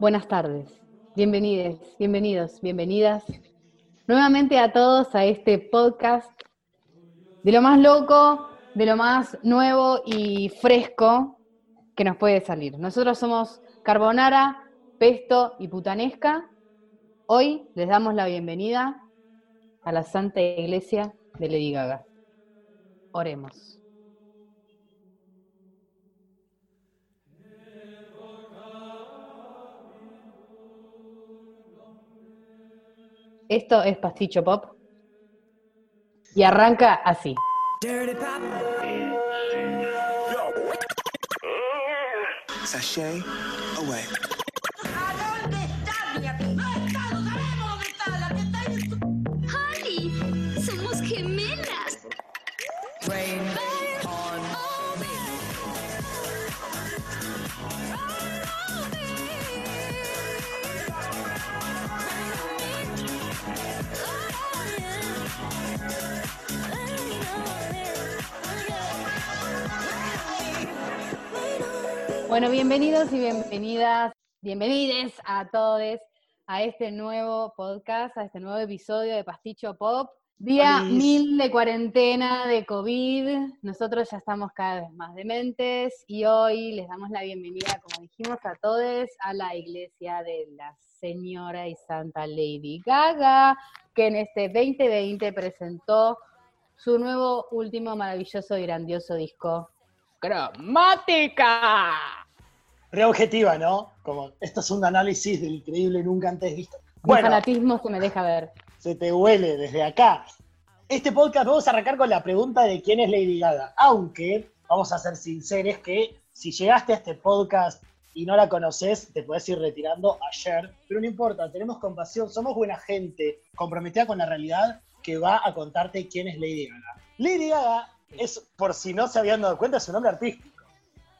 Buenas tardes, bienvenidos, bienvenidos, bienvenidas nuevamente a todos a este podcast de lo más loco, de lo más nuevo y fresco que nos puede salir. Nosotros somos Carbonara, Pesto y Putanesca. Hoy les damos la bienvenida a la Santa Iglesia de Lady Gaga. Oremos. Esto es Pasticho Pop y arranca así. Sashay away. Bueno, bienvenidos y bienvenidas, bienvenides a todos a este nuevo podcast, a este nuevo episodio de Pasticho Pop. Día Olis. mil de cuarentena, de COVID. Nosotros ya estamos cada vez más dementes y hoy les damos la bienvenida, como dijimos, a todos a la iglesia de la Señora y Santa Lady Gaga, que en este 2020 presentó su nuevo, último, maravilloso y grandioso disco, Cromática. Re objetiva, ¿no? Como esto es un análisis del increíble nunca antes visto. Mi Bueno, fanatismo se me deja ver. se te huele desde acá. Este podcast vamos a arrancar con la pregunta de quién es Lady Gaga. Aunque, vamos a ser sinceros que si llegaste a este podcast y no la conoces, te puedes ir retirando ayer. Pero no importa, tenemos compasión, somos buena gente, comprometida con la realidad, que va a contarte quién es Lady Gaga. Lady Gaga es, por si no se habían dado cuenta, su nombre artístico.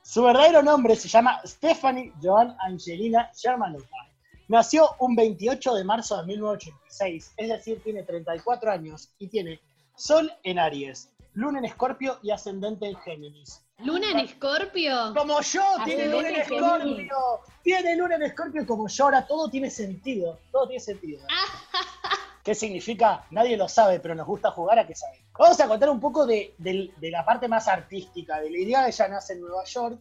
Su verdadero nombre se llama Stephanie Joan Angelina Sherman Lopez. Nació un 28 de marzo de 1986, es decir, tiene 34 años y tiene Sol en Aries, Luna en Escorpio y Ascendente en Géminis. ¿Luna en Escorpio? Como yo, tiene Luna en. Escorpio, tiene Luna en Escorpio como yo, ahora todo tiene sentido, todo tiene sentido. ¿Qué significa? Nadie lo sabe, pero nos gusta jugar a que sabe. Vamos a contar un poco de, la parte más artística de Lady Gaga. Ella nace en Nueva York.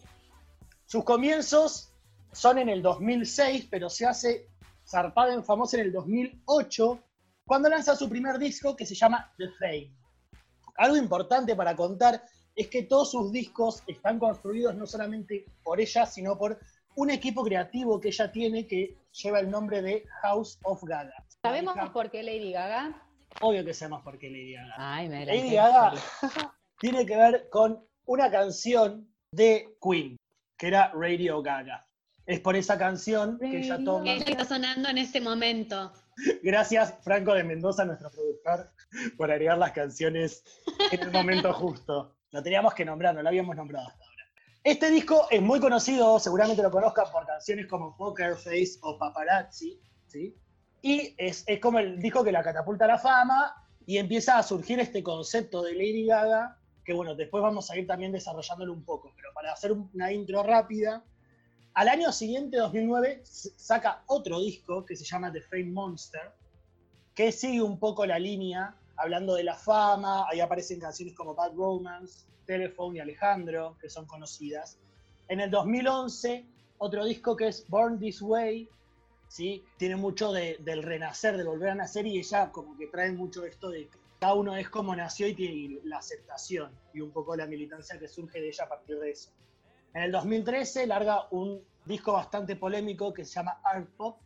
Sus comienzos son en el 2006, pero se hace zarpada en famosa en el 2008, cuando lanza su primer disco que se llama The Fame. Algo importante para contar es que todos sus discos están construidos no solamente por ella, sino por un equipo creativo que ella tiene que lleva el nombre de House of Gaga. ¿Sabemos por qué Lady Gaga? Obvio que sabemos por qué Lady Gaga. Ay, me Lady. Gaga tiene que ver con una canción de Queen, que era Radio Gaga. Es por esa canción que ella toma. ¿Qué es lo que está sonando en este momento? Gracias, Franco de Mendoza, nuestro productor, por agregar las canciones en el momento justo. Lo teníamos que nombrar, no lo habíamos nombrado hasta. Este disco es muy conocido, seguramente lo conozcan por canciones como Poker Face o Paparazzi, ¿sí? Y es, es como el disco que la catapulta a la fama y empieza a surgir este concepto de Lady Gaga, que bueno, después vamos a ir también desarrollándolo un poco, pero para hacer una intro rápida, al año siguiente, 2009, s- saca otro disco que se llama The Fame Monster, que sigue un poco la línea, hablando de la fama, ahí aparecen canciones como Bad Romance, Telephone y Alejandro, que son conocidas. En el 2011, otro disco que es Born This Way, ¿sí? tiene mucho de- del renacer, de volver a nacer, y ella como que trae mucho esto de que cada uno es como nació y tiene la aceptación, y un poco la militancia que surge de ella a partir de eso. En el 2013 larga un disco bastante polémico que se llama Art Pop.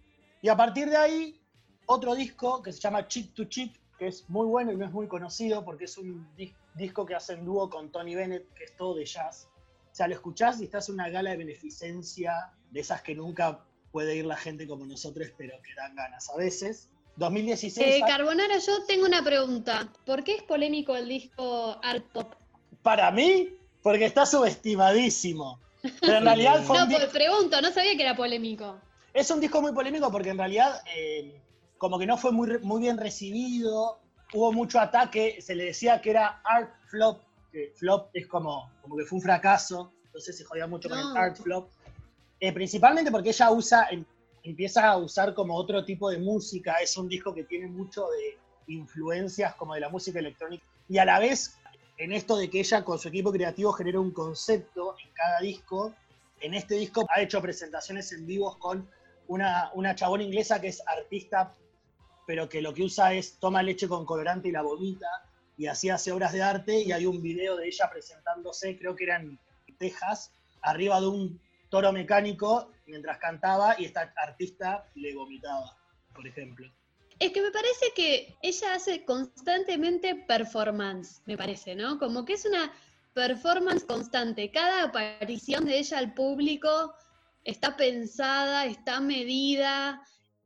Y a partir de ahí, otro disco que se llama Chick to Chick, que es muy bueno y no es muy conocido porque es un dis- disco que hace en dúo con Tony Bennett, que es todo de jazz. O sea, lo escuchás y estás en una gala de beneficencia, de esas que nunca puede ir la gente como nosotros, pero que dan ganas a veces. 2016. Eh, Carbonara, yo tengo una pregunta. ¿Por qué es polémico el disco Art Pop? Para mí, porque está subestimadísimo. Pero en realidad fue No, un pues pregunto, no sabía que era polémico. Es un disco muy polémico porque en realidad eh, como que no fue muy, muy bien recibido, hubo mucho ataque, se le decía que era art flop, que flop es como, como que fue un fracaso, entonces se jodía mucho con el art flop. Eh, principalmente porque ella usa, en- empieza a usar como otro tipo de música, es un disco que tiene mucho de influencias como de la música electrónica y a la vez en esto de que ella con su equipo creativo genera un concepto en cada disco, en este disco ha hecho presentaciones en vivos con una, una chabona inglesa que es artista, pero que lo que usa es toma leche con colorante y la vomita, y así hace obras de arte, y hay un video de ella presentándose, creo que era en Texas, arriba de un toro mecánico mientras cantaba y esta artista le vomitaba, por ejemplo. Es que me parece que ella hace constantemente performance, me parece, ¿no? Como que es una performance constante. Cada aparición de ella al público está pensada, está medida,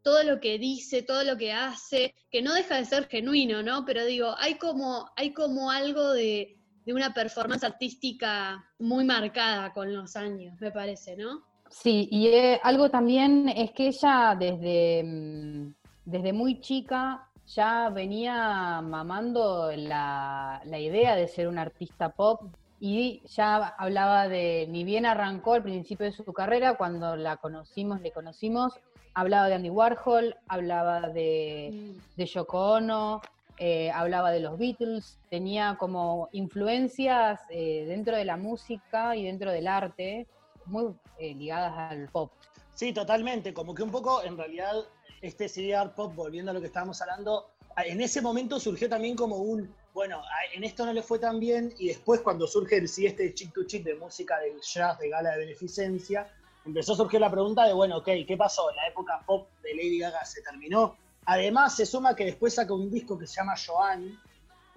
todo lo que dice, todo lo que hace, que no deja de ser genuino, ¿no? Pero digo, hay como, hay como algo de, de una performance artística muy marcada con los años, me parece, ¿no? Sí, y eh, algo también es que ella desde, mm, desde muy chica ya venía mamando la, la idea de ser una artista pop y ya hablaba de, ni bien arrancó al principio de su carrera, cuando la conocimos, le conocimos, hablaba de Andy Warhol, hablaba de, de Yoko Ono, eh, hablaba de los Beatles, tenía como influencias eh, dentro de la música y dentro del arte muy eh, ligadas al pop. Sí, totalmente, como que un poco en realidad este CD art pop, volviendo a lo que estábamos hablando, en ese momento surgió también como un, bueno, en esto no le fue tan bien, y después cuando surge el sí este chick to chick de música del jazz de gala de beneficencia, empezó a surgir la pregunta de, bueno, ok, ¿qué pasó? ¿La época pop de Lady Gaga se terminó? Además, se suma que después saca un disco que se llama Joanne,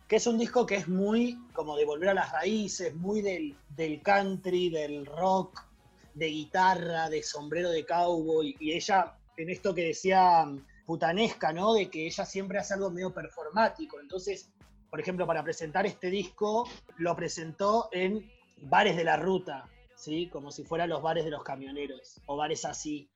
que es un disco que es muy como de volver a las raíces, muy del, del country, del rock, de guitarra, de sombrero de cowboy, y ella en esto que decía mm, putanesca, ¿no? De que ella siempre hace algo medio performático. Entonces, por ejemplo, para presentar este disco, lo presentó en bares de la ruta, ¿sí? Como si fueran los bares de los camioneros, o bares así.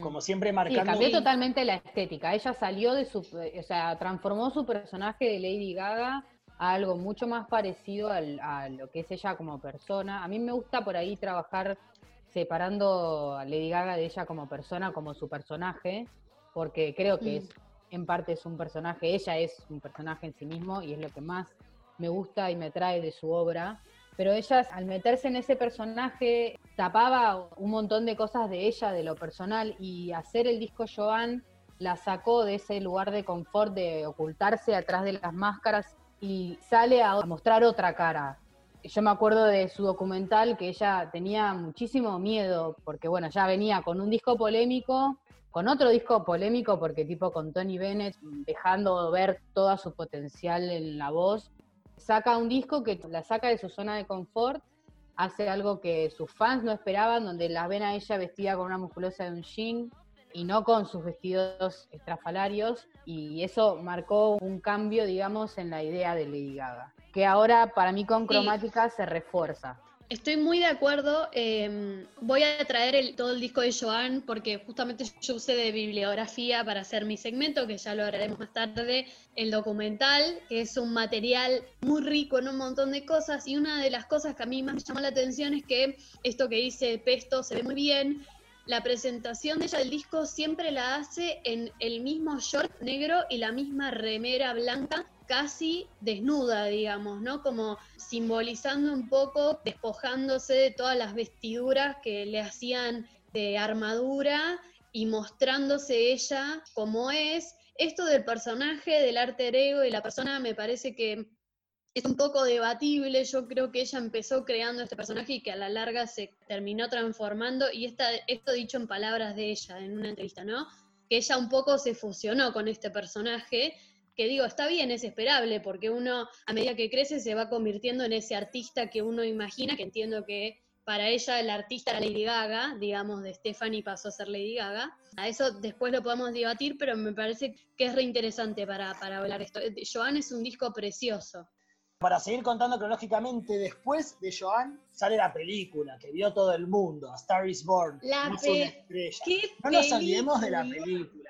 Como siempre Sí, marcando... cambió un- totalmente la estética. Ella salió de su, o sea, transformó su personaje de Lady Gaga a algo mucho más parecido al- a lo que es ella como persona. A mí me gusta por ahí trabajar separando a Lady Gaga de ella como persona, como su personaje, porque creo que Mm. es, en parte es un personaje, ella es un personaje en sí mismo y es lo que más me gusta y me trae de su obra. Pero ella, al meterse en ese personaje, tapaba un montón de cosas de ella, de lo personal, y hacer el disco Joan la sacó de ese lugar de confort, de ocultarse atrás de las máscaras y sale a mostrar otra cara. Yo me acuerdo de su documental que ella tenía muchísimo miedo, porque bueno, ya venía con un disco polémico, con otro disco polémico, porque tipo con Tony Bennett, dejando ver todo su potencial en la voz, saca un disco que la saca de su zona de confort, hace algo que sus fans no esperaban, donde la ven a ella vestida con una musculosa de un jean y no con sus vestidos estrafalarios, y eso marcó un cambio, digamos, en la idea de Lady Gaga, que ahora para mí con Sí. cromática se refuerza. Estoy muy de acuerdo. eh, voy a traer el- todo el disco de Joan porque justamente yo usé de bibliografía para hacer mi segmento, que ya lo haremos más tarde, el documental, que es un material muy rico en un montón de cosas. Y una de las cosas que a mí más me llamó la atención es que esto que dice Pesto se ve muy bien. La presentación de ella del disco siempre la hace en el mismo short negro y la misma remera blanca, casi desnuda, digamos, ¿no? Como simbolizando un poco, despojándose de todas las vestiduras que le hacían de armadura y mostrándose ella como es. Esto del personaje, del arte ego de la persona me parece que es un poco debatible. Yo creo que ella empezó creando este personaje y que a la larga se terminó transformando. Y esta, esto dicho en palabras de ella en una entrevista, ¿no? Que ella un poco se fusionó con este personaje. Que digo, está bien, es esperable, porque uno a medida que crece se va convirtiendo en ese artista que uno imagina, que entiendo que para ella el artista era Lady Gaga, digamos, de Stephanie pasó a ser Lady Gaga. A eso después lo podemos debatir, pero me parece que es reinteresante para, para hablar esto. Joan es un disco precioso. Para seguir contando cronológicamente, después de Joan sale la película que vio todo el mundo, A Star is Born. La una pe- estrella. ¿Qué No nos olvidemos de la película?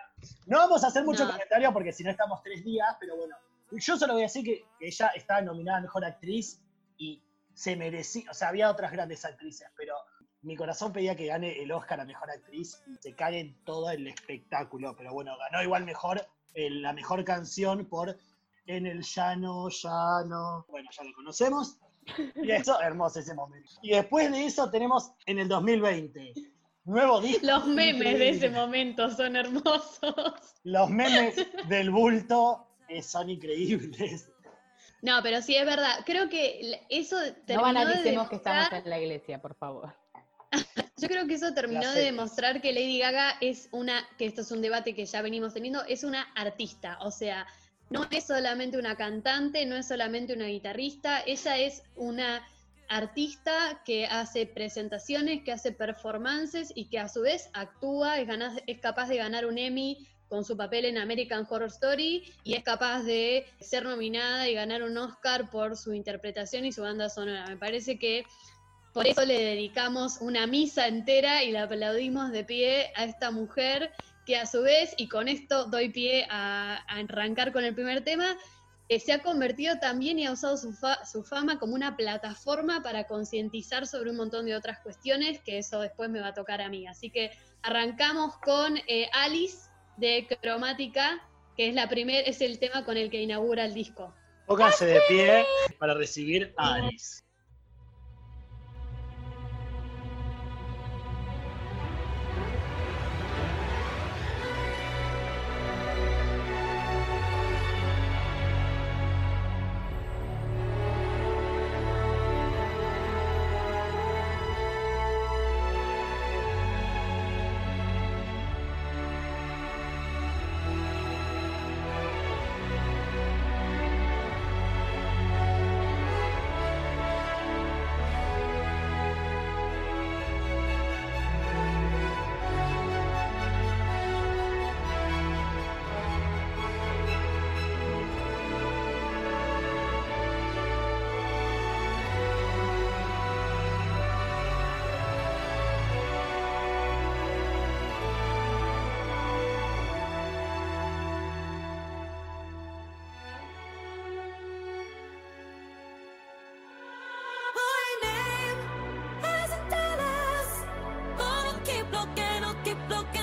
No vamos a hacer mucho No. comentario porque si no estamos tres días, pero bueno, yo solo voy a decir que, que ella está nominada a Mejor Actriz y se merecía, o sea, había otras grandes actrices, pero mi corazón pedía que gane el Oscar a Mejor Actriz y se cae en todo el espectáculo, pero bueno, ganó igual mejor eh, la mejor canción por En el llano, llano, bueno, ya lo conocemos. Y eso, hermoso ese momento. Y después de eso tenemos en el 2020, nuevo disco. Los memes de ese momento son hermosos. Los memes del bulto son increíbles. No, pero sí es verdad. Creo que eso No terminó de banalicemos que estamos demostrar- en la iglesia, por favor. Yo creo que eso terminó de demostrar que Lady Gaga es una, que esto es un debate que ya venimos teniendo, es una artista. O sea, no es solamente una cantante, no es solamente una guitarrista, ella es una artista que hace presentaciones, que hace performances y que a su vez actúa, es, gana- es capaz de ganar un Emmy con su papel en American Horror Story y es capaz de ser nominada y ganar un Oscar por su interpretación y su banda sonora. Me parece que por eso le dedicamos una misa entera y la aplaudimos de pie a esta mujer que a su vez, y con esto doy pie a, a arrancar con el primer tema, se ha convertido también y ha usado su, fa- su fama como una plataforma para concientizar sobre un montón de otras cuestiones, que eso después me va a tocar a mí. Así que arrancamos con eh, Alice de Cromática, que es, la primer, es el tema con el que inaugura el disco. Pónganse de pie para recibir a Alice. Keep looking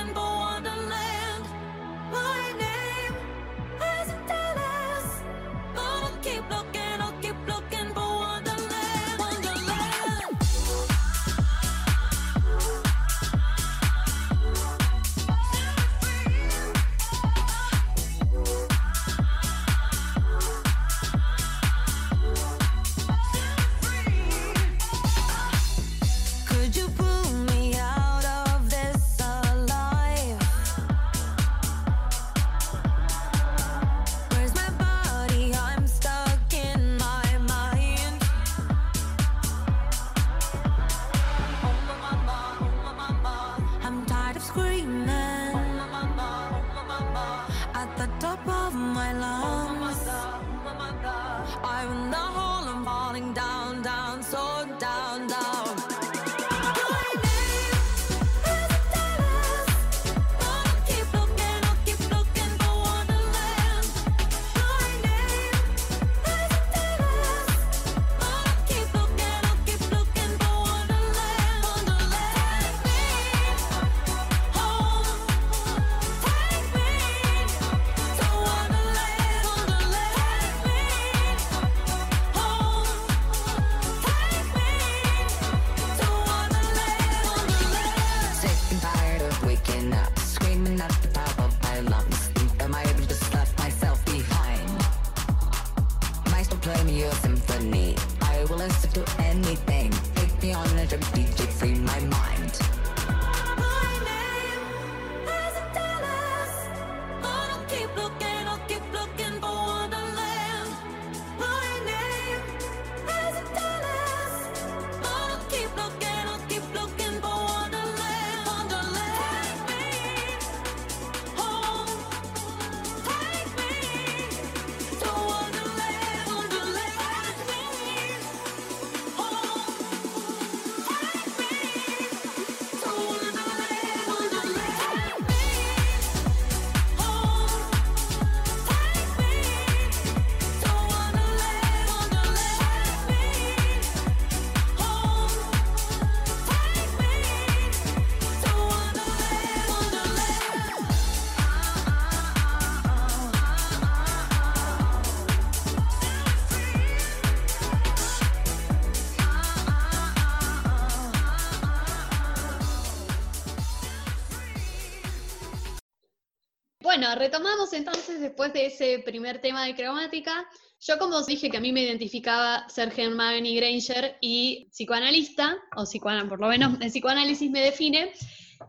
Retomamos entonces después de ese primer tema de cromática. Yo como os dije que a mí me identificaba ser Hermione Granger y psicoanalista, o psicoanalista, por lo menos el psicoanálisis me define,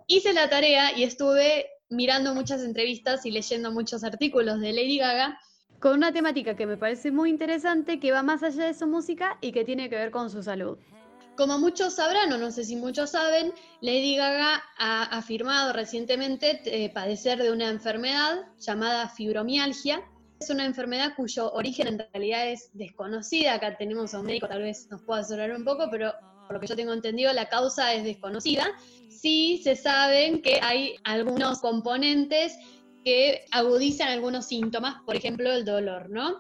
hice la tarea y estuve mirando muchas entrevistas y leyendo muchos artículos de Lady Gaga con una temática que me parece muy interesante, que va más allá de su música y que tiene que ver con su salud. Como muchos sabrán, o no sé si muchos saben, Lady Gaga ha afirmado recientemente eh, padecer de una enfermedad llamada fibromialgia. Es una enfermedad cuyo origen en realidad es desconocida. Acá tenemos a un médico, tal vez nos pueda asesorar un poco, pero por lo que yo tengo entendido, la causa es desconocida. Sí se saben que hay algunos componentes que agudizan algunos síntomas, por ejemplo, el dolor, ¿no?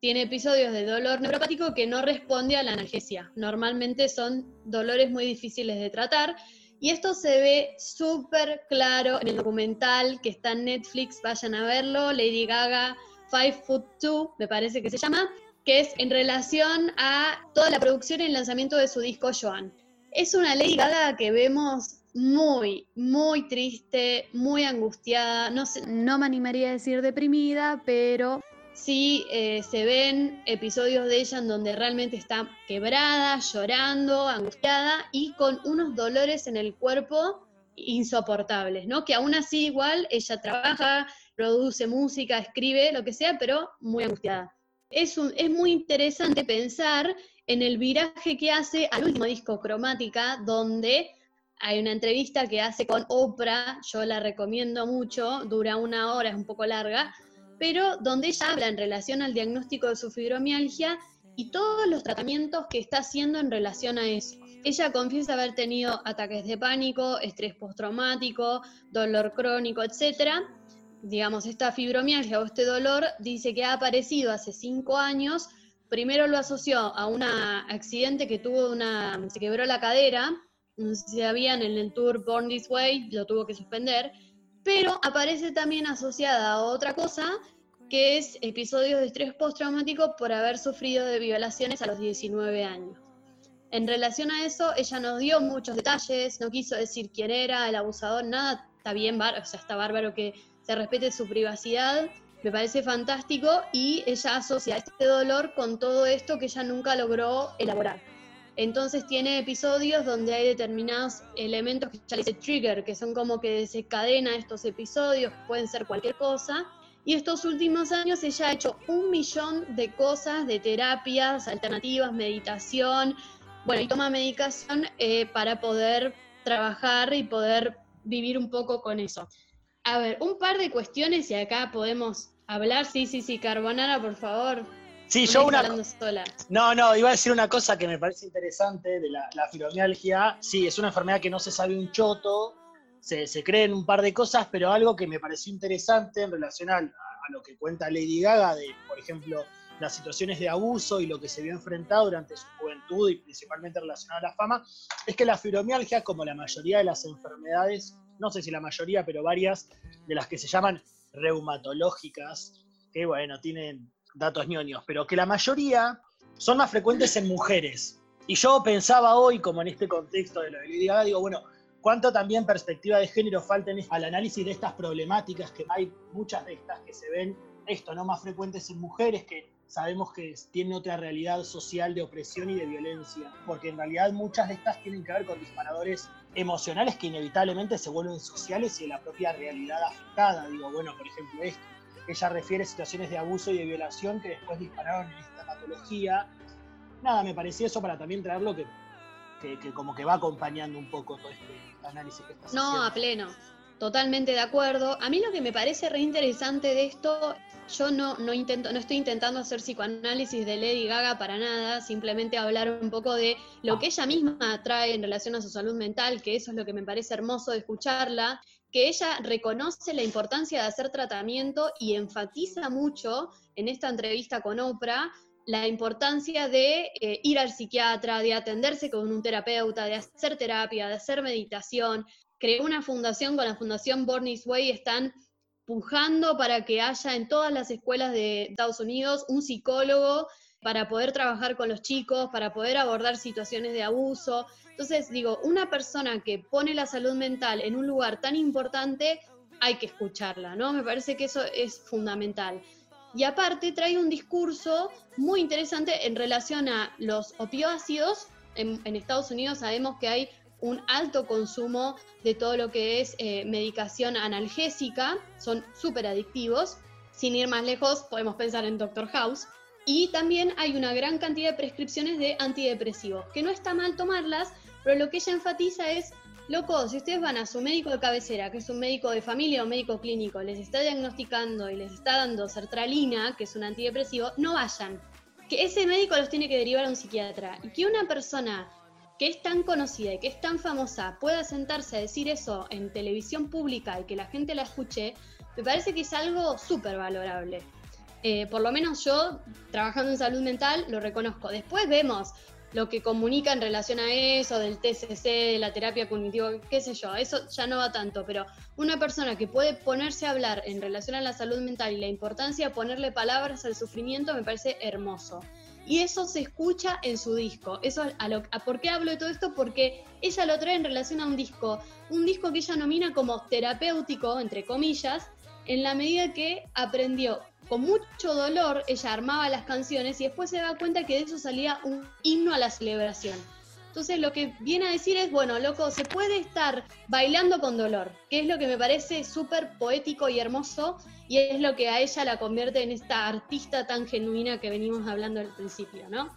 Tiene episodios de dolor neuropático que no responde a la analgesia. Normalmente son dolores muy difíciles de tratar. Y esto se ve súper claro en el documental que está en Netflix, vayan a verlo, Lady Gaga, Five Foot Two, me parece que se llama, que es en relación a toda la producción y el lanzamiento de su disco Joan. Es una Lady Gaga que vemos muy, muy triste, muy angustiada, no, sé, no me animaría a decir deprimida, pero sí eh, se ven episodios de ella en donde realmente está quebrada, llorando, angustiada y con unos dolores en el cuerpo insoportables, ¿no? Que aún así igual ella trabaja, produce música, escribe, lo que sea, pero muy angustiada. Es, un, es muy interesante pensar en el viraje que hace al último disco Cromática, donde hay una entrevista que hace con Oprah, yo la recomiendo mucho, dura una hora, es un poco larga, pero donde ella habla en relación al diagnóstico de su fibromialgia y todos los tratamientos que está haciendo en relación a eso. Ella confiesa haber tenido ataques de pánico, estrés postraumático, dolor crónico, etc. Digamos, esta fibromialgia o este dolor dice que ha aparecido hace cinco años. Primero lo asoció a un accidente que tuvo una, se quebró la cadera, no sé si sabían, en el tour Born This Way, lo tuvo que suspender, pero aparece también asociada a otra cosa, que es episodios de estrés postraumático por haber sufrido de violaciones a los 19 años. En relación a eso, ella nos dio muchos detalles, no quiso decir quién era el abusador, nada, está bien, o sea, está bárbaro que se respete su privacidad, me parece fantástico y ella asocia este dolor con todo esto que ella nunca logró elaborar. Entonces tiene episodios donde hay determinados elementos que ya le dice trigger, que son como que desencadena estos episodios, pueden ser cualquier cosa. Y estos últimos años ella ha hecho un millón de cosas, de terapias alternativas, meditación, bueno, y toma medicación eh, para poder trabajar y poder vivir un poco con eso. A ver, un par de cuestiones y acá podemos hablar. Sí, sí, sí, Carbonara, por favor. Sí, No yo una. sola. No, no, iba a decir una cosa que me parece interesante de la, la fibromialgia. Sí, es una enfermedad que no se sabe un choto, se, se creen un par de cosas, pero algo que me pareció interesante en relación a, a lo que cuenta Lady Gaga, de, por ejemplo, las situaciones de abuso y lo que se vio enfrentado durante su juventud y principalmente relacionado a la fama, es que la fibromialgia, como la mayoría de las enfermedades, no sé si la mayoría, pero varias de las que se llaman reumatológicas, que bueno, tienen datos ñoños, pero que la mayoría son más frecuentes en mujeres. Y yo pensaba hoy, como en este contexto de lo de Gaga, digo, bueno, cuánto también perspectiva de género falta en- al análisis de estas problemáticas, que hay muchas de estas que se ven, esto, ¿no? Más frecuentes en mujeres, que sabemos que tienen otra realidad social de opresión y de violencia, porque en realidad muchas de estas tienen que ver con disparadores emocionales que inevitablemente se vuelven sociales y de la propia realidad afectada. Digo, bueno, por ejemplo, esto. Ella refiere situaciones de abuso y de violación que después dispararon en esta patología. Nada, me parecía eso para también traerlo que, que, que como que va acompañando un poco todo este análisis que estás No, haciendo. a pleno. Totalmente de acuerdo. A mí lo que me parece re interesante de esto, yo no, no, intento, no estoy intentando hacer psicoanálisis de Lady Gaga para nada, simplemente hablar un poco de lo que ella misma trae en relación a su salud mental, que eso es lo que me parece hermoso de escucharla, que ella reconoce la importancia de hacer tratamiento y enfatiza mucho en esta entrevista con Oprah la importancia de eh, ir al psiquiatra, de atenderse con un terapeuta, de hacer terapia, de hacer meditación. Creó una fundación con la Fundación Born This Way, están pujando para que haya en todas las escuelas de Estados Unidos un psicólogo para poder trabajar con los chicos, para poder abordar situaciones de abuso. Entonces, digo, una persona que pone la salud mental en un lugar tan importante hay que escucharla, ¿no? Me parece que eso es fundamental. Y aparte trae un discurso muy interesante en relación a los opioácidos. En, Estados Unidos sabemos que hay un alto consumo de todo lo que es eh, medicación analgésica, son súper adictivos. Sin ir más lejos, podemos pensar en Doctor House. Y también hay una gran cantidad de prescripciones de antidepresivos, que no está mal tomarlas, pero lo que ella enfatiza es, loco, si ustedes van a su médico de cabecera, que es un médico de familia o médico clínico, les está diagnosticando y les está dando sertralina, que es un antidepresivo, no vayan. Que ese médico los tiene que derivar a un psiquiatra. Y que una persona que es tan conocida y que es tan famosa pueda sentarse a decir eso en televisión pública y que la gente la escuche, me parece que es algo súper valorable. Eh, por lo menos yo, trabajando en salud mental, lo reconozco. Después vemos lo que comunica en relación a eso, del TCC, de la terapia cognitiva, qué sé yo, eso ya no va tanto, pero una persona que puede ponerse a hablar en relación a la salud mental y la importancia de ponerle palabras al sufrimiento me parece hermoso. Y eso se escucha en su disco. Eso a lo, a ¿Por qué hablo de todo esto? Porque ella lo trae en relación a un disco. Un disco que ella nomina como terapéutico, entre comillas, en la medida que aprendió con mucho dolor, ella armaba las canciones y después se da cuenta que de eso salía un himno a la celebración. Entonces lo que viene a decir es, bueno, loco, se puede estar bailando con dolor, que es lo que me parece súper poético y hermoso y es lo que a ella la convierte en esta artista tan genuina que venimos hablando al principio, ¿no?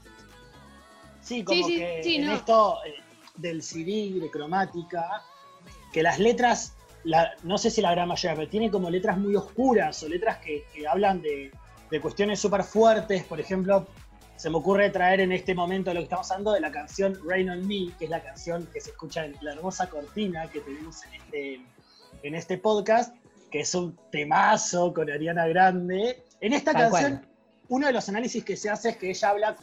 Sí, como Sí, que sí, en no. esto eh, del CD, de cromática, que las letras, la- no sé si la gran mayoría, pero tiene como letras muy oscuras o letras que, que hablan de, de cuestiones súper fuertes. Por ejemplo, se me ocurre traer en este momento lo que estamos hablando de la canción Rain on Me, que es la canción que se escucha en la hermosa cortina que tenemos en este, en este podcast, que es un temazo con Ariana Grande. En esta Tal canción, cual. uno de los análisis que se hace es que ella habla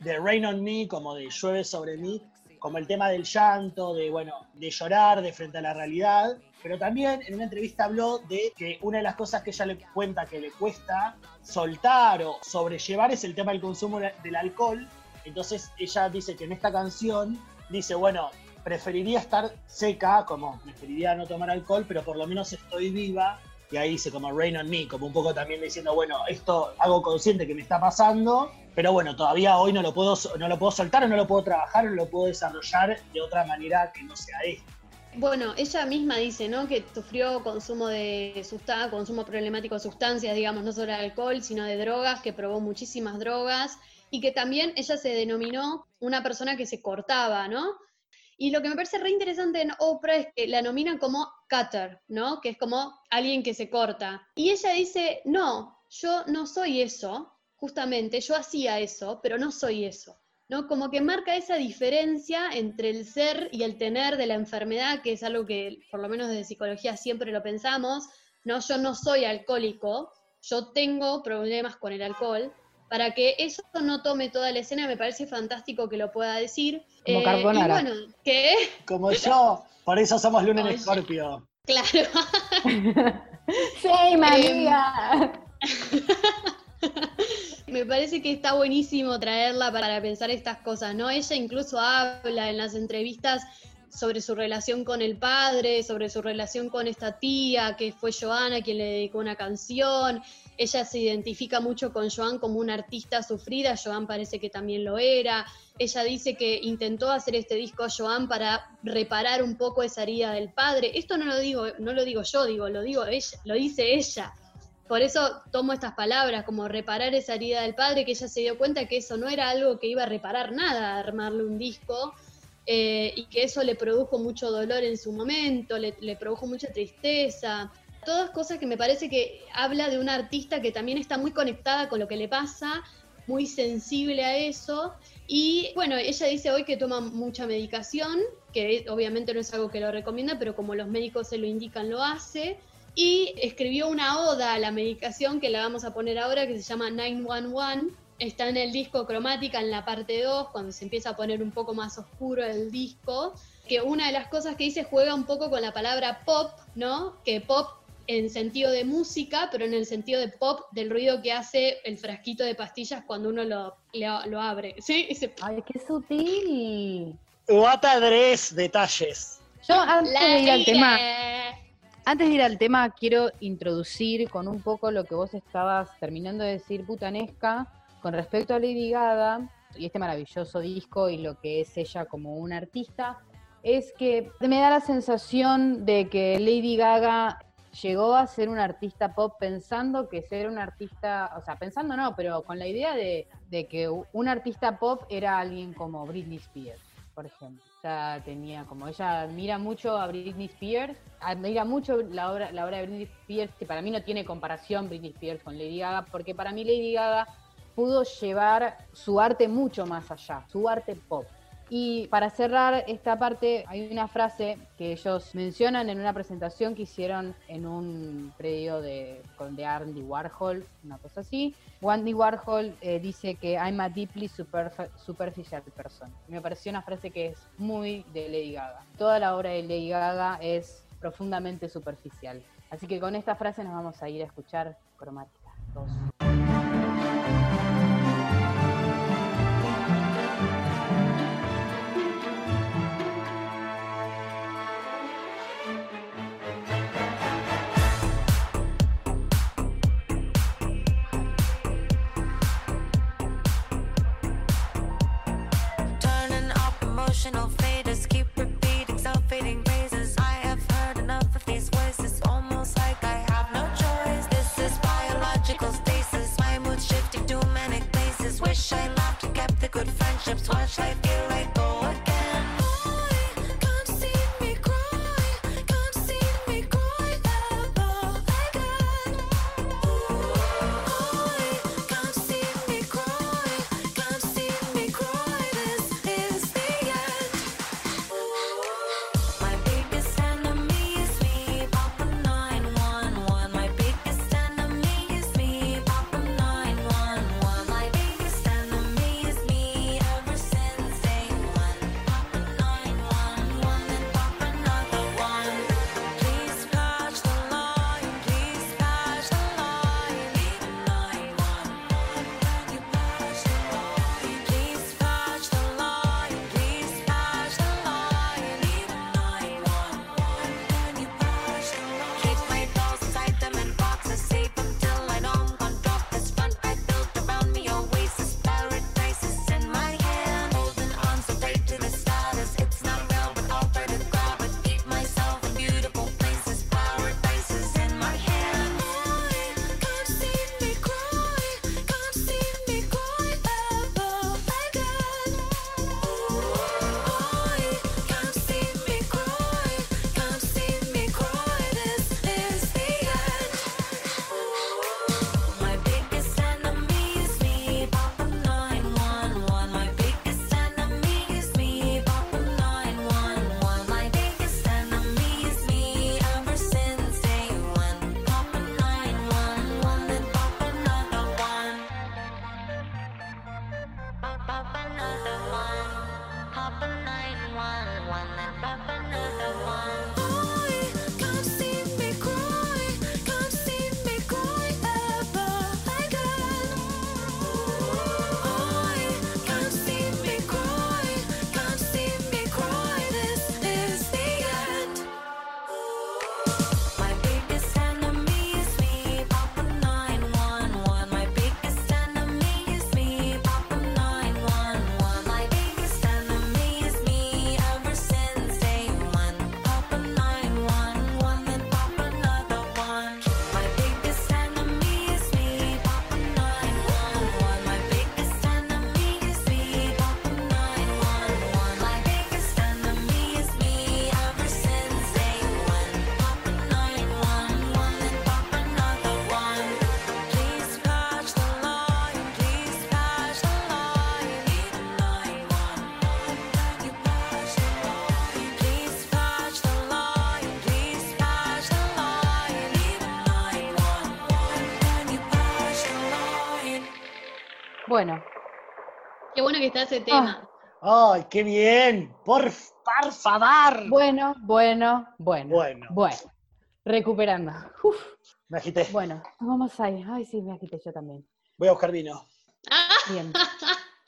de Rain on Me, como de llueve sobre mí, como el tema del llanto, de bueno, de llorar de frente a la realidad. Pero también en una entrevista habló de que una de las cosas que ella le cuenta que le cuesta soltar o sobrellevar es el tema del consumo del alcohol. Entonces ella dice que en esta canción dice, bueno, preferiría estar seca, como preferiría no tomar alcohol, pero por lo menos estoy viva. Y ahí dice como rain on me, como un poco también diciendo, bueno, esto hago consciente que me está pasando, pero bueno, todavía hoy no lo puedo, no lo puedo soltar o no lo puedo trabajar o no lo puedo desarrollar de otra manera que no sea esto. Bueno, ella misma dice, ¿no? Que sufrió consumo de sustancias, consumo problemático de sustancias, digamos, no solo de alcohol, sino de drogas, que probó muchísimas drogas y que también ella se denominó una persona que se cortaba, ¿no? Y lo que me parece re interesante en Oprah es que la nominan como cutter, ¿no? Que es como alguien que se corta. Y ella dice, no, yo no soy eso, justamente, yo hacía eso, pero no soy eso. ¿no? Como que marca esa diferencia entre el ser y el tener de la enfermedad, que es algo que por lo menos desde psicología siempre lo pensamos, ¿no? Yo no soy alcohólico, yo tengo problemas con el alcohol. Para que eso no tome toda la escena, me parece fantástico que lo pueda decir. Como y Carbonara. bueno, ¿qué? Como yo, por eso somos Luna en. Escorpio. Claro. Sí, Em, María. Me parece que está buenísimo traerla para pensar estas cosas, ¿no? Ella incluso habla en las entrevistas sobre su relación con el padre, sobre su relación con esta tía, que fue Joana quien le dedicó una canción. Ella se identifica mucho con Joan como una artista sufrida, Joan parece que también lo era. Ella dice que intentó hacer este disco Joan para reparar un poco esa herida del padre. Esto no lo digo, no lo digo yo, digo, lo digo ella, lo dice ella. Por eso tomo estas palabras, como reparar esa herida del padre, que ella se dio cuenta que eso no era algo que iba a reparar nada, armarle un disco, eh, y que eso le produjo mucho dolor en su momento, le produjo mucha tristeza. Todas cosas que me parece que habla de una artista que también está muy conectada con lo que le pasa, muy sensible a eso. Y bueno, ella dice hoy que toma mucha medicación, que obviamente no es algo que lo recomienda, pero como los médicos se lo indican, lo hace y escribió una oda a la medicación que la vamos a poner ahora que se llama 911. Está en el disco Cromática en la parte 2, cuando se empieza a poner un poco más oscuro el disco. Que una de las cosas que dice juega un poco con la palabra pop, ¿no? Que pop en sentido de música, pero en el sentido de pop del ruido que hace el frasquito de pastillas cuando uno lo, lo, lo abre. ¿Sí? Ese Ay, qué sutil. What a dress, detalles. Yo antes de ir al tema, Antes de ir al tema, quiero introducir con un poco lo que vos estabas terminando de decir, putanesca, con respecto a Lady Gaga y este maravilloso disco y lo que es ella como una artista, es que me da la sensación de que Lady Gaga llegó a ser una artista pop pensando que ser un artista, o sea, pensando no, pero con la idea de, que un artista pop era alguien como Britney Spears, por ejemplo. O sea, tenía como ella admira mucho a Britney Spears, admira mucho la obra, la obra de Britney Spears, que para mí no tiene comparación Britney Spears con Lady Gaga, porque para mí Lady Gaga pudo llevar su arte mucho más allá, su arte pop. Y para cerrar esta parte, hay una frase que ellos mencionan en una presentación que hicieron en un predio de, de Andy Warhol, una cosa así. Andy Warhol eh, dice que I'm a deeply superf- superficial person. Me pareció una frase que es muy de Lady Gaga. Toda la obra de Lady Gaga es profundamente superficial. Así que con esta frase nos vamos a ir a escuchar Cromática 2. Bueno, Qué bueno que está ese tema. ¡Ay, qué bien! ¡Por, por favor! bueno, bueno, bueno. Bueno. Bueno. Recuperando. Uf, Me agité. bueno, vamos a ir. Ay, sí, me agité yo también. Voy a buscar vino. Bien,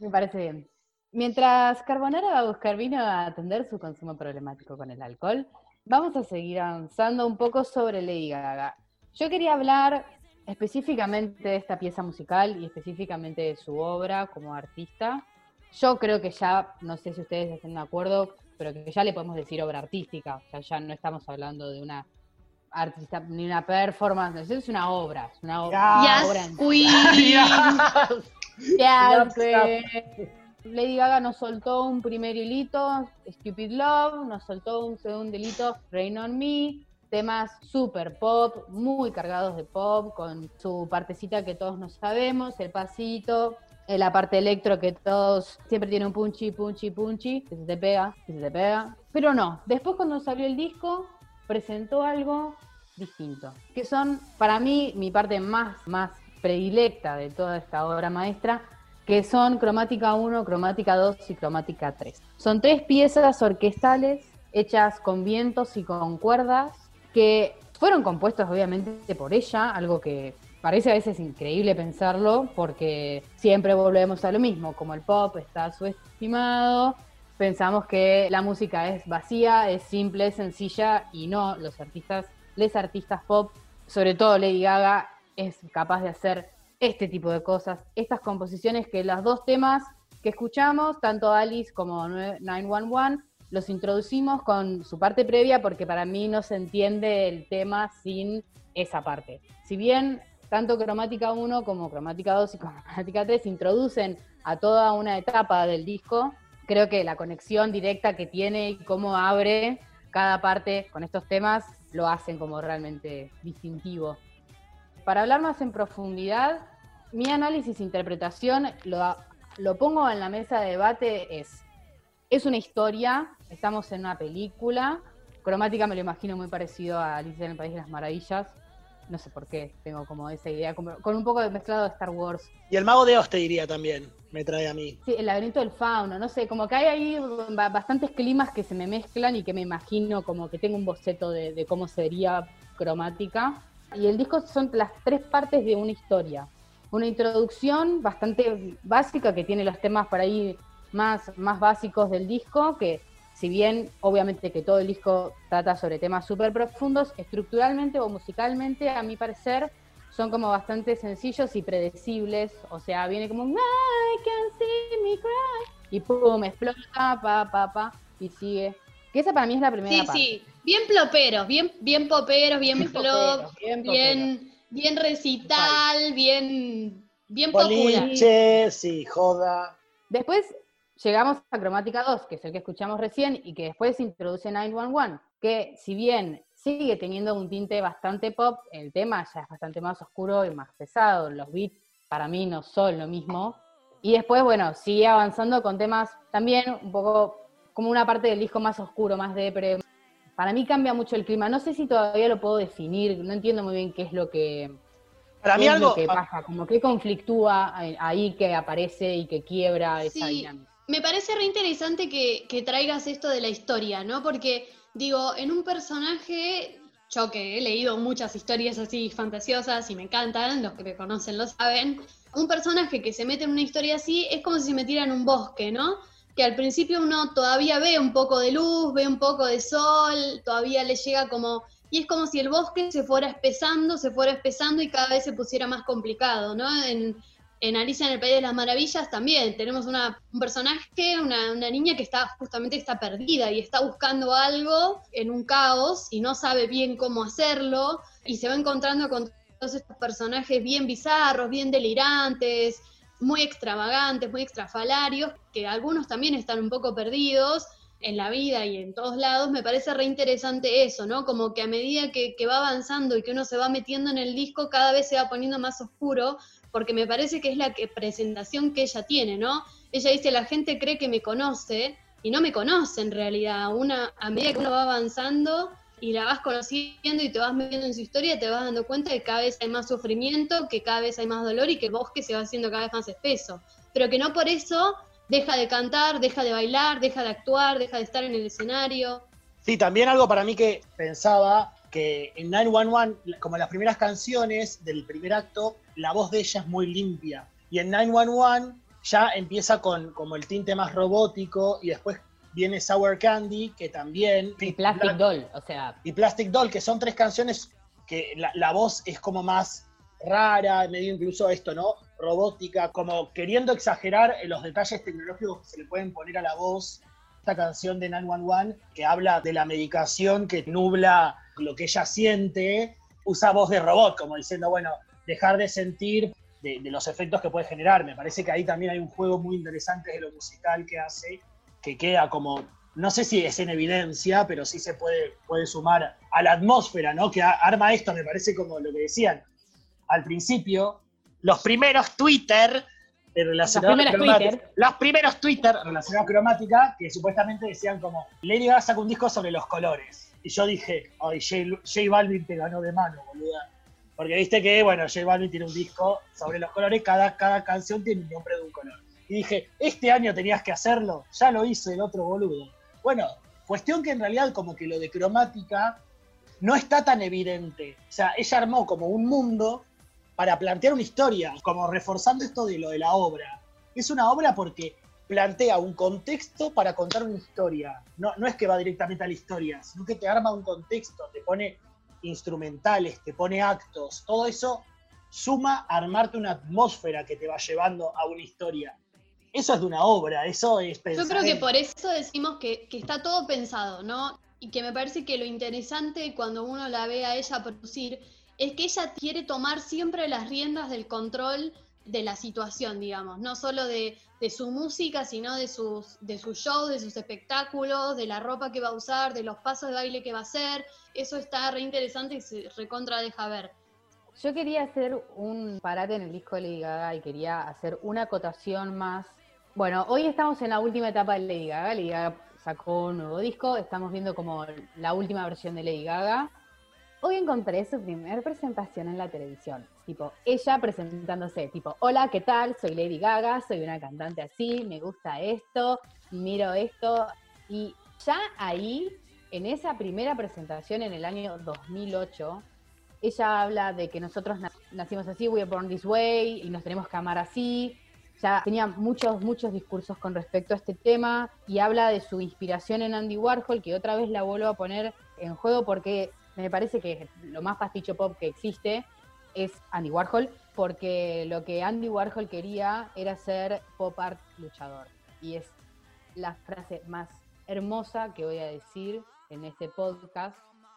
me parece bien. Mientras Carbonara va a buscar vino a atender su consumo problemático con el alcohol, vamos a seguir avanzando un poco sobre Lady Gaga. Yo quería hablar específicamente de esta pieza musical y específicamente de su obra como artista. Yo creo que ya, no sé si ustedes están de acuerdo, pero que ya le podemos decir obra artística. O sea, ya no estamos hablando de una artista ni una performance, es una obra, es una obra. Ya. obra Yes, en- queen. Que Lady Gaga nos soltó un primer hilito, Stupid Love, nos soltó un segundo hilito, Rain on Me, temas super pop, muy cargados de pop, con su partecita que todos nos sabemos, el pasito, eh, la parte electro que todos siempre tiene un punchy, punchy, punchy, que se te pega, que se te pega. Pero no, después cuando salió el disco, presentó algo distinto, que son para mí mi parte más, más predilecta de toda esta obra maestra, que son cromática 1, cromática 2 y cromática 3. Son tres piezas orquestales hechas con vientos y con cuerdas que fueron compuestos obviamente por ella, algo que parece a veces increíble pensarlo porque siempre volvemos a lo mismo, como el pop está subestimado, pensamos que la música es vacía, es simple, es sencilla y no, los artistas, les artistas pop, sobre todo Lady Gaga, es capaz de hacer este tipo de cosas, estas composiciones que los dos temas que escuchamos, tanto Alice como 911, los introducimos con su parte previa porque para mí no se entiende el tema sin esa parte. Si bien tanto cromática 1 como cromática 2 y cromática 3 introducen a toda una etapa del disco, creo que la conexión directa que tiene y cómo abre cada parte con estos temas lo hacen como realmente distintivo. Para hablar más en profundidad, mi análisis e interpretación lo, lo pongo en la mesa de debate es, es una historia, estamos en una película, cromática me lo imagino muy parecido a Alicia en el País de las Maravillas, no sé por qué, tengo como esa idea, como- con un poco de mezclado de Star Wars. Y el mago de Oz te diría también, me trae a mí. Sí, el laberinto del fauno, no sé, como que hay ahí ba- bastantes climas que se me mezclan y que me imagino como que tengo un boceto de, de cómo sería cromática. Y el disco son las tres partes de una historia. Una introducción bastante básica que tiene los temas por ahí más, más básicos del disco, que si bien obviamente que todo el disco trata sobre temas súper profundos, estructuralmente o musicalmente, a mi parecer, son como bastante sencillos y predecibles. O sea, viene como, I can see me cry. Y pum, explota, pa, pa, pa, y sigue. Que esa para mí es la primera Sí, parte. sí, bien ploperos, bien, bien poperos, bien Bien plop, poperos, bien bien, bien recital, bien, bien popular. Boliche, sí, joda. Después llegamos a Cromática 2, que es el que escuchamos recién, y que después introduce 911, que si bien sigue teniendo un tinte bastante pop, el tema ya es bastante más oscuro y más pesado, los beats para mí no son lo mismo. Y después, bueno, sigue avanzando con temas también un poco como una parte del disco más oscuro, más depre. Para mí cambia mucho el clima. No sé si todavía lo puedo definir, no entiendo muy bien qué es lo que, Para qué mí es algo, lo que pasa, como que conflictúa ahí que aparece y que quiebra esa Sí. dinámica. Me parece re interesante que, que traigas esto de la historia, ¿no? Porque, digo, en un personaje, yo que he leído muchas historias así fantasiosas y me encantan, los que me conocen lo saben, un personaje que se mete en una historia así es como si se metiera en un bosque, ¿no? Que al principio uno todavía ve un poco de luz, ve un poco de sol, todavía le llega como... Y es como si el bosque se fuera espesando, se fuera espesando y cada vez se pusiera más complicado, ¿no? En Alicia en el País de las Maravillas también tenemos una, un personaje, una, niña que está justamente está perdida y está buscando algo en un caos y no sabe bien cómo hacerlo y se va encontrando con todos estos personajes bien bizarros, bien delirantes, muy extravagantes, muy extrafalarios, que algunos también están un poco perdidos en la vida y en todos lados, me parece re interesante eso, ¿no? Como que a medida que va avanzando y que uno se va metiendo en el disco, cada vez se va poniendo más oscuro, porque me parece que es la presentación que ella tiene, ¿no? Ella dice, la gente cree que me conoce, y no me conoce en realidad. Una, a medida que uno va avanzando y la vas conociendo y te vas metiendo en su historia, te vas dando cuenta que cada vez hay más sufrimiento, que cada vez hay más dolor y que el bosque se va haciendo cada vez más espeso. Pero que no por eso deja de cantar, deja de bailar, deja de actuar, deja de estar en el escenario. Sí, también algo para mí que pensaba que en 911, como las primeras canciones del primer acto, la voz de ella es muy limpia. Y en 911 ya empieza con como el tinte más robótico y después viene Sour Candy, que también... Y Plastic Black- Doll, o sea, y Plastic Doll, que son tres canciones que la, la voz es como más rara, medio incluso esto, ¿no? Robótica, como queriendo exagerar en los detalles tecnológicos que se le pueden poner a la voz. Esta canción de 911 que habla de la medicación que nubla lo que ella siente, usa voz de robot, como diciendo, bueno, dejar de sentir de, los efectos que puede generar. Me parece que ahí también hay un juego muy interesante de lo musical que hace, que queda como no sé si es en evidencia, pero sí se puede, puede sumar a la atmósfera, ¿no? Que arma esto, me parece como lo que decían al principio, los primeros Twitter relacionados primeras a cromática- Twitter. los primeros Twitter relacionados a cromática, que supuestamente decían como, Lady Gaga sacó un disco sobre los colores. Y yo dije, ay, J, J Balvin te ganó de mano, boluda. Porque viste que, bueno, J Balvin tiene un disco sobre los colores, cada, cada canción tiene un nombre de un color. Y dije, este año tenías que hacerlo, ya lo hizo el otro boludo. Bueno, cuestión que en realidad como que lo de cromática no está tan evidente. O sea, ella armó como un mundo para plantear una historia, como reforzando esto de lo de la obra. Es una obra porque plantea un contexto para contar una historia. No, no es que va directamente a la historia, sino que te arma un contexto, te pone instrumentales, te pone actos, todo eso suma a armarte una atmósfera que te va llevando a una historia. Eso es de una obra, eso es pensar Yo creo que por eso decimos que, que está todo pensado, ¿no? Y que me parece que lo interesante cuando uno la ve a ella producir es que ella quiere tomar siempre las riendas del control de la situación, digamos, no solo de, su música, sino de sus, de shows, de sus espectáculos, de la ropa que va a usar, de los pasos de baile que va a hacer. Eso está re interesante y se recontra deja ver. Yo quería hacer un parate en el disco de Lady Gaga y quería hacer una acotación más. Bueno, hoy estamos en la última etapa de Lady Gaga. Lady Gaga sacó un nuevo disco, estamos viendo como la última versión de Lady Gaga. Hoy encontré su primera presentación en la televisión. Tipo, ella presentándose, tipo, hola, ¿qué tal? Soy Lady Gaga, soy una cantante así, me gusta esto, miro esto. Y ya ahí, en esa primera presentación en el año 2008, ella habla de que nosotros na- nacimos así, we are born this way, y nos tenemos que amar así. Ya tenía muchos, muchos discursos con respecto a este tema y habla de su inspiración en Andy Warhol, que otra vez la vuelvo a poner en juego porque me parece que lo más pasticho pop que existe es Andy Warhol, porque lo que Andy Warhol quería era ser pop art luchador. Y es la frase más hermosa que voy a decir en este podcast,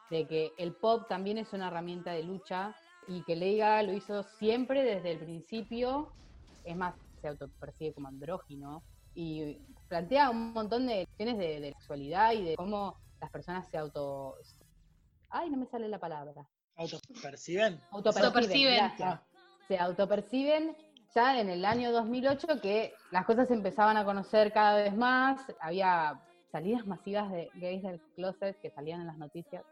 de que el pop también es una herramienta de lucha y que Gaga lo hizo siempre desde el principio, es más, se autopercibe como andrógino y plantea un montón de cuestiones de, de sexualidad y de cómo las personas se auto... Ay, no me sale la palabra. autoperciben. Autoperciben. Se autoperciben ya en el año 2008 que las cosas se empezaban a conocer cada vez más, había salidas masivas de gays del closet que salían en las noticias,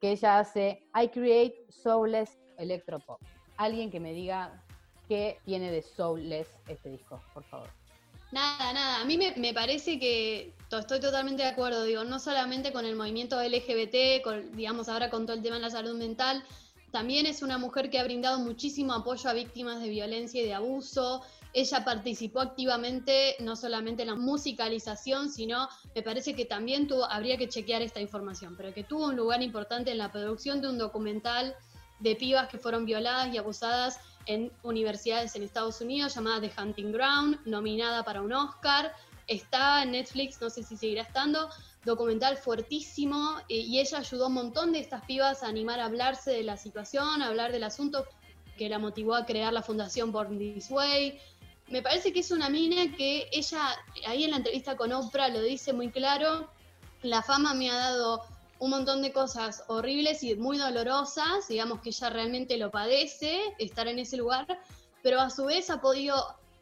que ella hace I create soulless electropop. Alguien que me diga qué tiene de soulless este disco, por favor. Nada, nada. A mí me, parece que to- estoy totalmente de acuerdo, digo, no solamente con el movimiento LGBT, con, digamos ahora con todo el tema de la salud mental, también es una mujer que ha brindado muchísimo apoyo a víctimas de violencia y de abuso. Ella participó activamente no solamente en la musicalización, sino me parece que también tuvo, habría que chequear esta información, pero que tuvo un lugar importante en la producción de un documental de pibas que fueron violadas y abusadas en universidades en Estados Unidos llamada The Hunting Ground, nominada para un Oscar. Está en Netflix, no sé si seguirá estando, documental fuertísimo eh, y ella ayudó a un montón de estas pibas a animar a hablarse de la situación, a hablar del asunto que la motivó a crear la fundación Born This Way. Me parece que es una mina que ella, ahí en la entrevista con Oprah lo dice muy claro, la fama me ha dado un montón de cosas horribles y muy dolorosas, digamos que ella realmente lo padece, estar en ese lugar, pero a su vez ha podido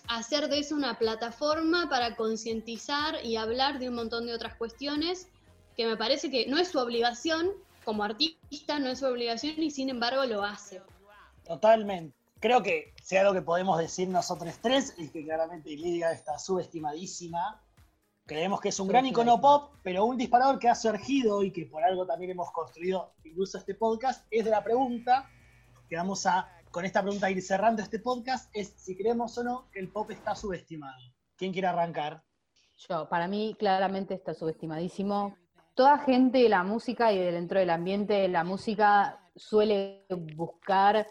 hacer de eso una plataforma para concientizar y hablar de un montón de otras cuestiones que me parece que no es su obligación, como artista no es su obligación y sin embargo lo hace. Totalmente. Creo que si algo que podemos decir nosotros tres es que claramente Gaga está subestimadísima. Creemos que es un gran icono pop, pero un disparador que ha surgido y que por algo también hemos construido incluso este podcast es de la pregunta que vamos a, con esta pregunta, ir cerrando este podcast, es si creemos o no que el pop está subestimado. ¿Quién quiere arrancar? Yo, para mí, claramente está subestimadísimo. Toda gente de la música y de dentro del ambiente de la música suele buscar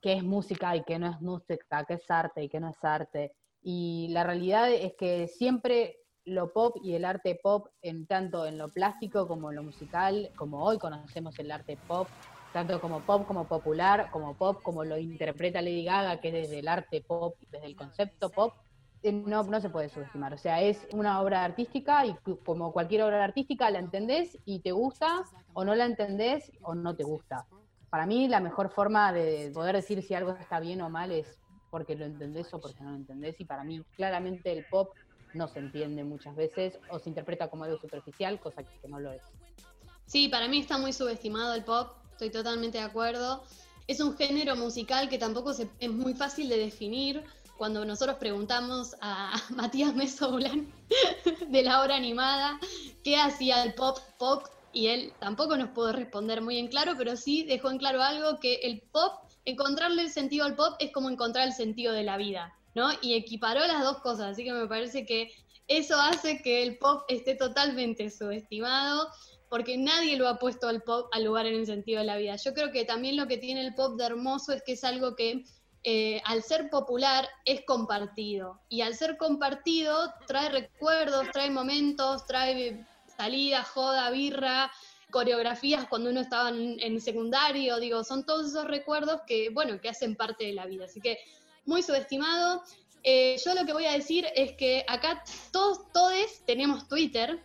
qué es música y qué no es música, qué es arte y qué no es arte. Y la realidad es que siempre lo pop y el arte pop, en tanto en lo plástico como en lo musical, como hoy conocemos el arte pop, tanto como pop como popular, como pop como lo interpreta Lady Gaga, que es desde el arte pop, desde el concepto pop, eh, no, no se puede subestimar. O sea, es una obra artística y como cualquier obra artística la entendés y te gusta, o no la entendés o no te gusta. Para mí la mejor forma de poder decir si algo está bien o mal es porque lo entendés o porque no lo entendés. Y para mí claramente el pop no se entiende muchas veces o se interpreta como algo superficial, cosa que no lo es. Sí, para mí está muy subestimado el pop, estoy totalmente de acuerdo. Es un género musical que tampoco se- es muy fácil de definir. Cuando nosotros preguntamos a Matías Mesoulán de la obra animada qué hacía el pop pop, y él tampoco nos pudo responder muy en claro, pero sí dejó en claro algo que el pop, encontrarle el sentido al pop es como encontrar el sentido de la vida, Y equiparó las dos cosas, así que me parece que eso hace que el pop esté totalmente subestimado porque nadie lo ha puesto al pop al lugar en el sentido de la vida. Yo creo que también lo que tiene el pop de hermoso es que es algo que eh, al ser popular es compartido y al ser compartido trae recuerdos, trae momentos, trae salida, joda, birra, coreografías cuando uno estaba en, en secundario, digo, son todos esos recuerdos que, bueno, que hacen parte de la vida. Así que muy subestimado. Eh, yo lo que voy a decir es que acá todos, todos tenemos Twitter,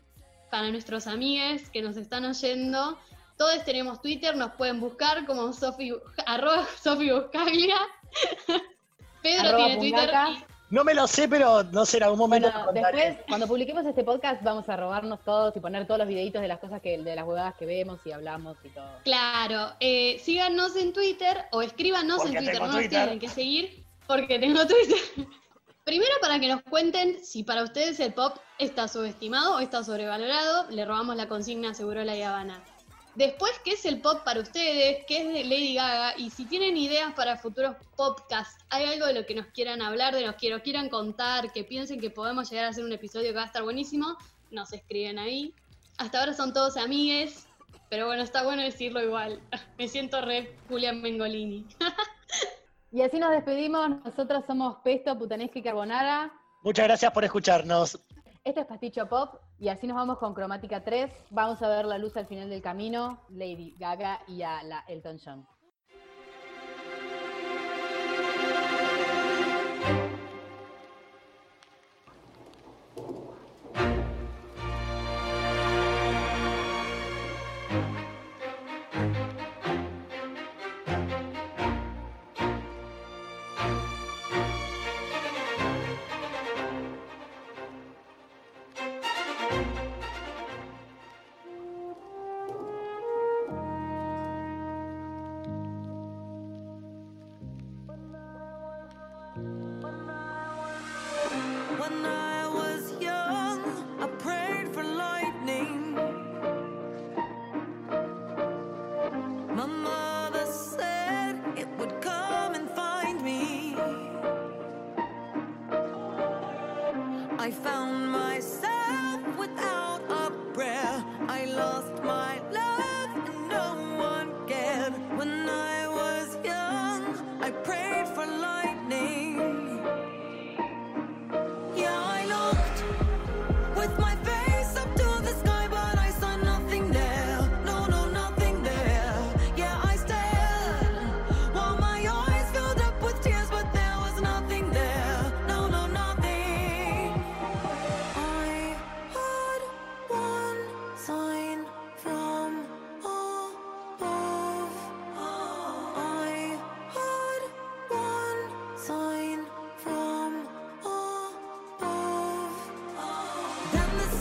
para nuestros amigues que nos están oyendo. Todos tenemos Twitter, nos pueden buscar como Sofi, arroba Sofi Buscaglia. Pedro Arroba tiene Twitter. Y- No me lo sé, pero no sé, en algún momento Bueno, después, cuando publiquemos este podcast, vamos a robarnos todos y poner todos los videitos de las cosas que, de las huevadas que vemos y hablamos y todo. Claro, eh, síganos en Twitter o escríbanos Porque en Twitter, no nos tienen que seguir porque tengo Twitter. Primero para que nos cuenten si para ustedes el pop está subestimado o está sobrevalorado, le robamos la consigna seguro la Habana. Después, ¿qué es el pop para ustedes? ¿Qué es de Lady Gaga? Y si tienen ideas para futuros podcasts, ¿hay algo de lo que nos quieran hablar, de lo que nos quieran contar, que piensen que podemos llegar a hacer un episodio que va a estar buenísimo? Nos escriben ahí. Hasta ahora son todos amigues, pero bueno, está bueno decirlo igual. Me siento re Julián Mengolini. Y así nos despedimos. Nosotros somos Pesto, Putanesca y Carbonara. Muchas gracias por escucharnos. Esto es Pasticho Pop y así nos vamos con Cromática 3. Vamos a ver la luz al final del camino, Lady Gaga y a la Elton John.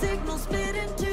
signal into.